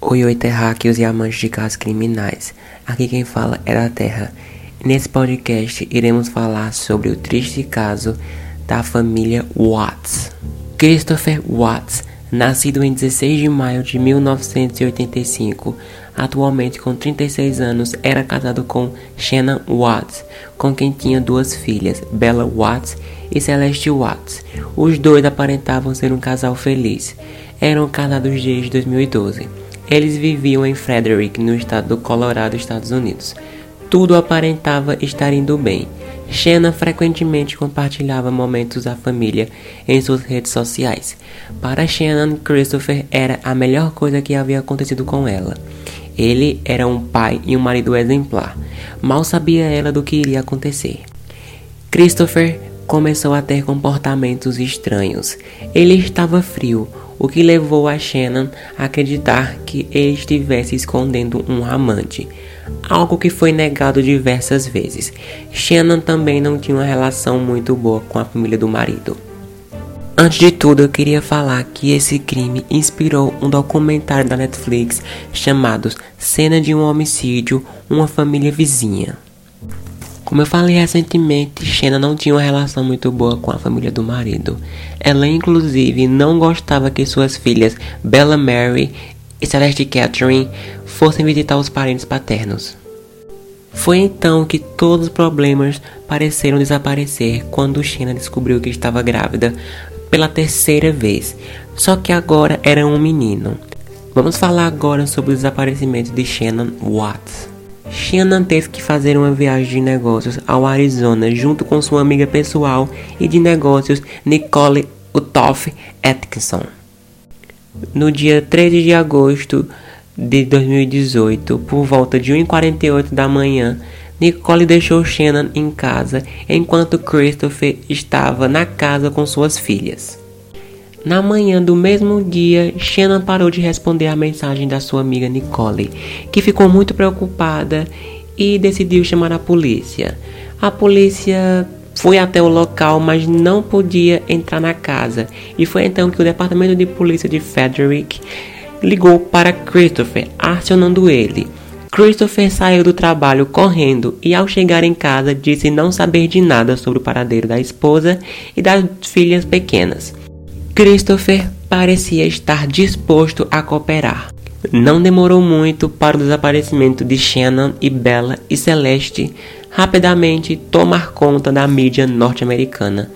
Oi, oi, terráqueos e amantes de casos criminais. Aqui quem fala é da Terra. Nesse podcast iremos falar sobre o triste caso da família Watts. Christopher Watts, nascido em 16 de maio de 1985, atualmente com 36 anos, era casado com Shannon Watts, com quem tinha duas filhas, Bella Watts e Celeste Watts. Os dois aparentavam ser um casal feliz. Eram casados desde 2012. Eles viviam em Frederick, no estado do Colorado, Estados Unidos. Tudo aparentava estar indo bem. Shanna frequentemente compartilhava momentos da família em suas redes sociais. Para Shannon, Christopher era a melhor coisa que havia acontecido com ela. Ele era um pai e um marido exemplar. Mal sabia ela do que iria acontecer. Christopher começou a ter comportamentos estranhos. Ele estava frio, o que levou a Shannon a acreditar que ele estivesse escondendo um amante, algo que foi negado diversas vezes. Shannon também não tinha uma relação muito boa com a família do marido. Antes de tudo, eu queria falar que esse crime inspirou um documentário da Netflix chamado Cena de um Homicídio Uma Família Vizinha. Como eu falei recentemente, Shanna não tinha uma relação muito boa com a família do marido. Ela, inclusive, não gostava que suas filhas Bella Mary e Celeste Catherine fossem visitar os parentes paternos. Foi então que todos os problemas pareceram desaparecer quando Shanna descobriu que estava grávida pela terceira vez, só que agora era um menino. Vamos falar agora sobre o desaparecimento de Shannon Watts. Shannon teve que fazer uma viagem de negócios ao Arizona junto com sua amiga pessoal e de negócios Nicole Utoff Atkinson. No dia 13 de agosto de 2018, por volta de 1h48 da manhã, Nicole deixou Shannon em casa enquanto Christopher estava na casa com suas filhas. Na manhã do mesmo dia, Shannon parou de responder a mensagem da sua amiga Nicole, que ficou muito preocupada e decidiu chamar a polícia. A polícia foi até o local, mas não podia entrar na casa, e foi então que o departamento de polícia de Frederick ligou para Christopher, acionando ele. Christopher saiu do trabalho correndo e, ao chegar em casa, disse não saber de nada sobre o paradeiro da esposa e das filhas pequenas. Christopher parecia estar disposto a cooperar. Não demorou muito para o desaparecimento de Shannon e Bella e Celeste rapidamente tomar conta da mídia norte-americana,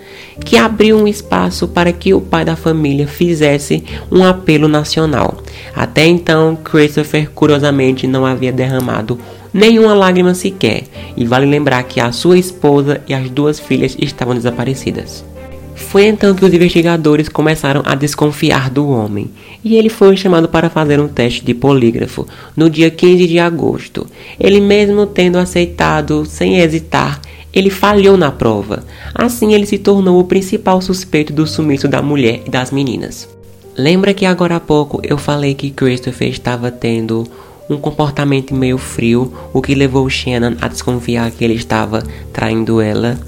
que abriu um espaço para que o pai da família fizesse um apelo nacional. Até então, Christopher curiosamente não havia derramado nenhuma lágrima sequer, e vale lembrar que a sua esposa e as duas filhas estavam desaparecidas. Foi então que os investigadores começaram a desconfiar do homem, e ele foi chamado para fazer um teste de polígrafo no dia 15 de agosto. Ele mesmo tendo aceitado sem hesitar, ele falhou na prova. Assim ele se tornou o principal suspeito do sumiço da mulher e das meninas. Lembra que agora há pouco eu falei que Christopher estava tendo um comportamento meio frio, o que levou Shannon a desconfiar que ele estava traindo ela?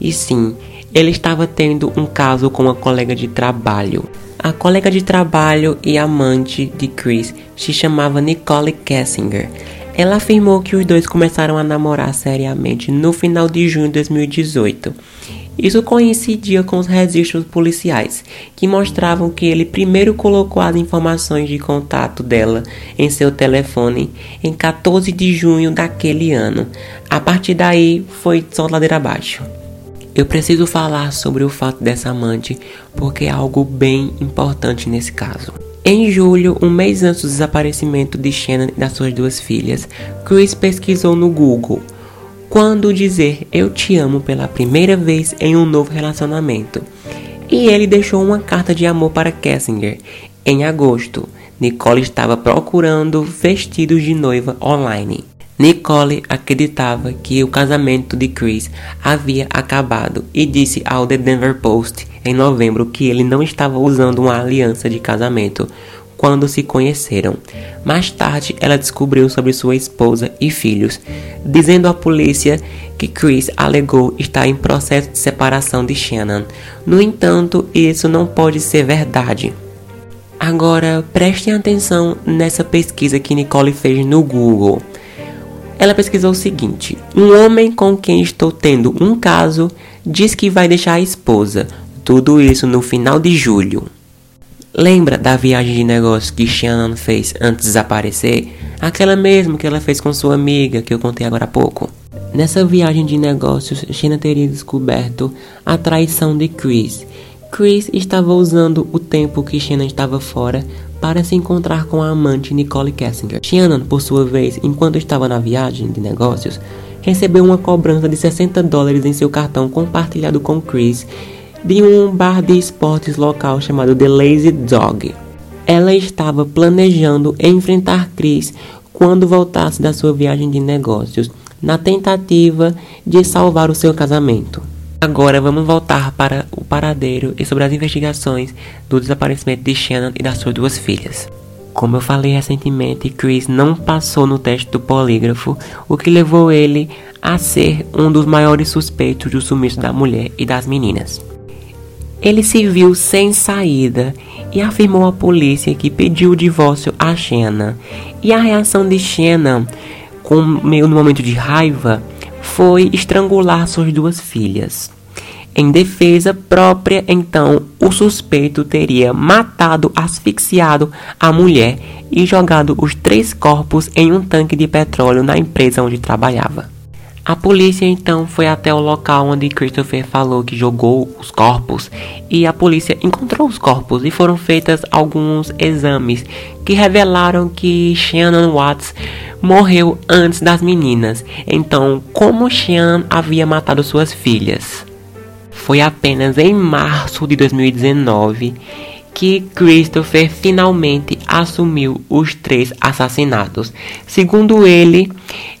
E sim, ele estava tendo um caso com uma colega de trabalho. A colega de trabalho e amante de Chris se chamava Nicole Kessinger. Ela afirmou que os dois começaram a namorar seriamente no final de junho de 2018. Isso coincidia com os registros policiais, que mostravam que ele primeiro colocou as informações de contato dela em seu telefone em 14 de junho daquele ano. A partir daí, foi só ladeira abaixo. Eu preciso falar sobre o fato dessa amante porque é algo bem importante nesse caso. Em julho, um mês antes do desaparecimento de Shannon e das suas duas filhas, Chris pesquisou no Google quando dizer eu te amo pela primeira vez em um novo relacionamento. E ele deixou uma carta de amor para Kessinger. Em agosto, Nicole estava procurando vestidos de noiva online. Nicole acreditava que o casamento de Chris havia acabado e disse ao The Denver Post em novembro que ele não estava usando uma aliança de casamento quando se conheceram. Mais tarde, ela descobriu sobre sua esposa e filhos, dizendo à polícia que Chris alegou estar em processo de separação de Shannon. No entanto, isso não pode ser verdade. Agora prestem atenção nessa pesquisa que Nicole fez no Google. Ela pesquisou o seguinte: Um homem com quem estou tendo um caso diz que vai deixar a esposa. Tudo isso no final de julho. Lembra da viagem de negócios que Shannon fez antes de desaparecer? Aquela mesmo que ela fez com sua amiga, que eu contei agora há pouco. Nessa viagem de negócios, Shannon teria descoberto a traição de Chris. Chris estava usando o tempo que Shannon estava fora para se encontrar com a amante Nicole Kessinger. Shannon, por sua vez, enquanto estava na viagem de negócios, recebeu uma cobrança de 60 dólares em seu cartão compartilhado com Chris de um bar de esportes local chamado The Lazy Dog. Ela estava planejando enfrentar Chris quando voltasse da sua viagem de negócios, na tentativa de salvar o seu casamento. Agora vamos voltar para o paradeiro e sobre as investigações do desaparecimento de Shannon e das suas duas filhas. Como eu falei recentemente, Chris não passou no teste do polígrafo, o que levou ele a ser um dos maiores suspeitos do sumiço da mulher e das meninas. Ele se viu sem saída e afirmou à polícia que pediu o divórcio a Shannon. E a reação de Shannon, com meio no momento de raiva, foi estrangular suas duas filhas. Em defesa própria, então, o suspeito teria matado, asfixiado a mulher e jogado os três corpos em um tanque de petróleo na empresa onde trabalhava. A polícia então foi até o local onde Christopher falou que jogou os corpos e a polícia encontrou os corpos e foram feitos alguns exames que revelaram que Shannon Watts morreu antes das meninas. Então, como Shannon havia matado suas filhas? Foi apenas em março de 2019 que Christopher finalmente assumiu os três assassinatos. Segundo ele,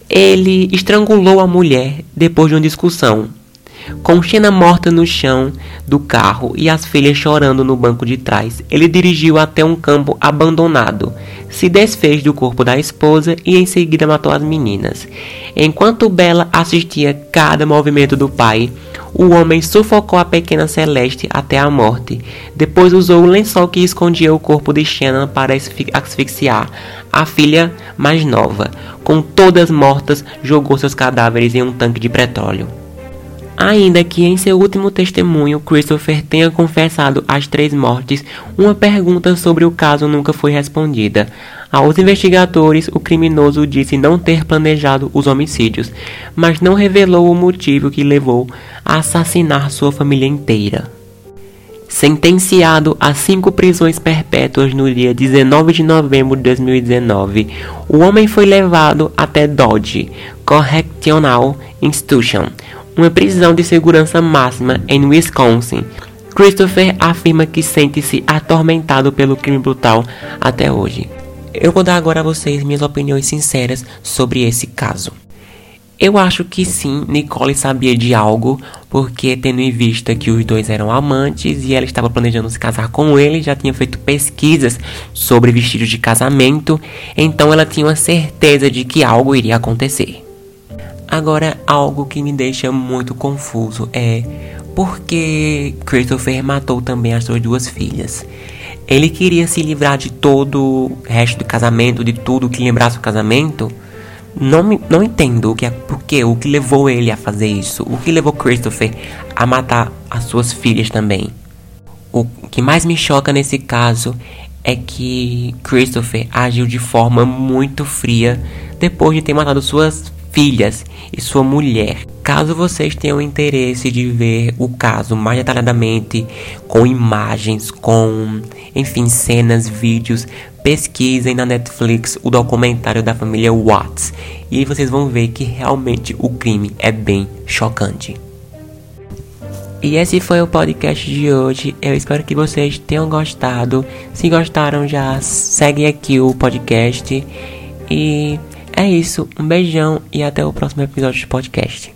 ele estrangulou a mulher depois de uma discussão. Com Xena morta no chão do carro e as filhas chorando no banco de trás, ele dirigiu até um campo abandonado, se desfez do corpo da esposa e em seguida matou as meninas. Enquanto Bella assistia cada movimento do pai, o homem sufocou a pequena Celeste até a morte. Depois usou o lençol que escondia o corpo de Shannon para asfixiar a filha mais nova. Com todas mortas, jogou seus cadáveres em um tanque de petróleo. Ainda que em seu último testemunho Christopher tenha confessado as três mortes, uma pergunta sobre o caso nunca foi respondida. Aos investigadores, o criminoso disse não ter planejado os homicídios, mas não revelou o motivo que levou a assassinar sua família inteira. Sentenciado a cinco prisões perpétuas no dia 19 de novembro de 2019, o homem foi levado até Dodge Correctional Institution, uma prisão de segurança máxima em Wisconsin. Christopher afirma que sente-se atormentado pelo crime brutal até hoje. Eu vou dar agora a vocês minhas opiniões sinceras sobre esse caso. Eu acho que sim, Nicole sabia de algo, porque tendo em vista que os dois eram amantes e ela estava planejando se casar com ele, já tinha feito pesquisas sobre vestidos de casamento, então ela tinha uma certeza de que algo iria acontecer. Agora, algo que me deixa muito confuso é por que Christopher matou também as suas duas filhas. Ele queria se livrar de todo o resto do casamento, de tudo que lembrasse o casamento. Não, não entendo o que é, porque o que levou ele a fazer isso, o que levou Christopher a matar as suas filhas também. O que mais me choca nesse caso é que Christopher agiu de forma muito fria depois de ter matado suas filhas e sua mulher. Caso vocês tenham interesse de ver o caso mais detalhadamente, com imagens, com, enfim, cenas, vídeos, pesquisem na Netflix o documentário da família Watts e aí vocês vão ver que realmente o crime é bem chocante. E esse foi o podcast de hoje. Eu espero que vocês tenham gostado. Se gostaram, já segue aqui o podcast. E é isso, um beijão e até o próximo episódio de podcast.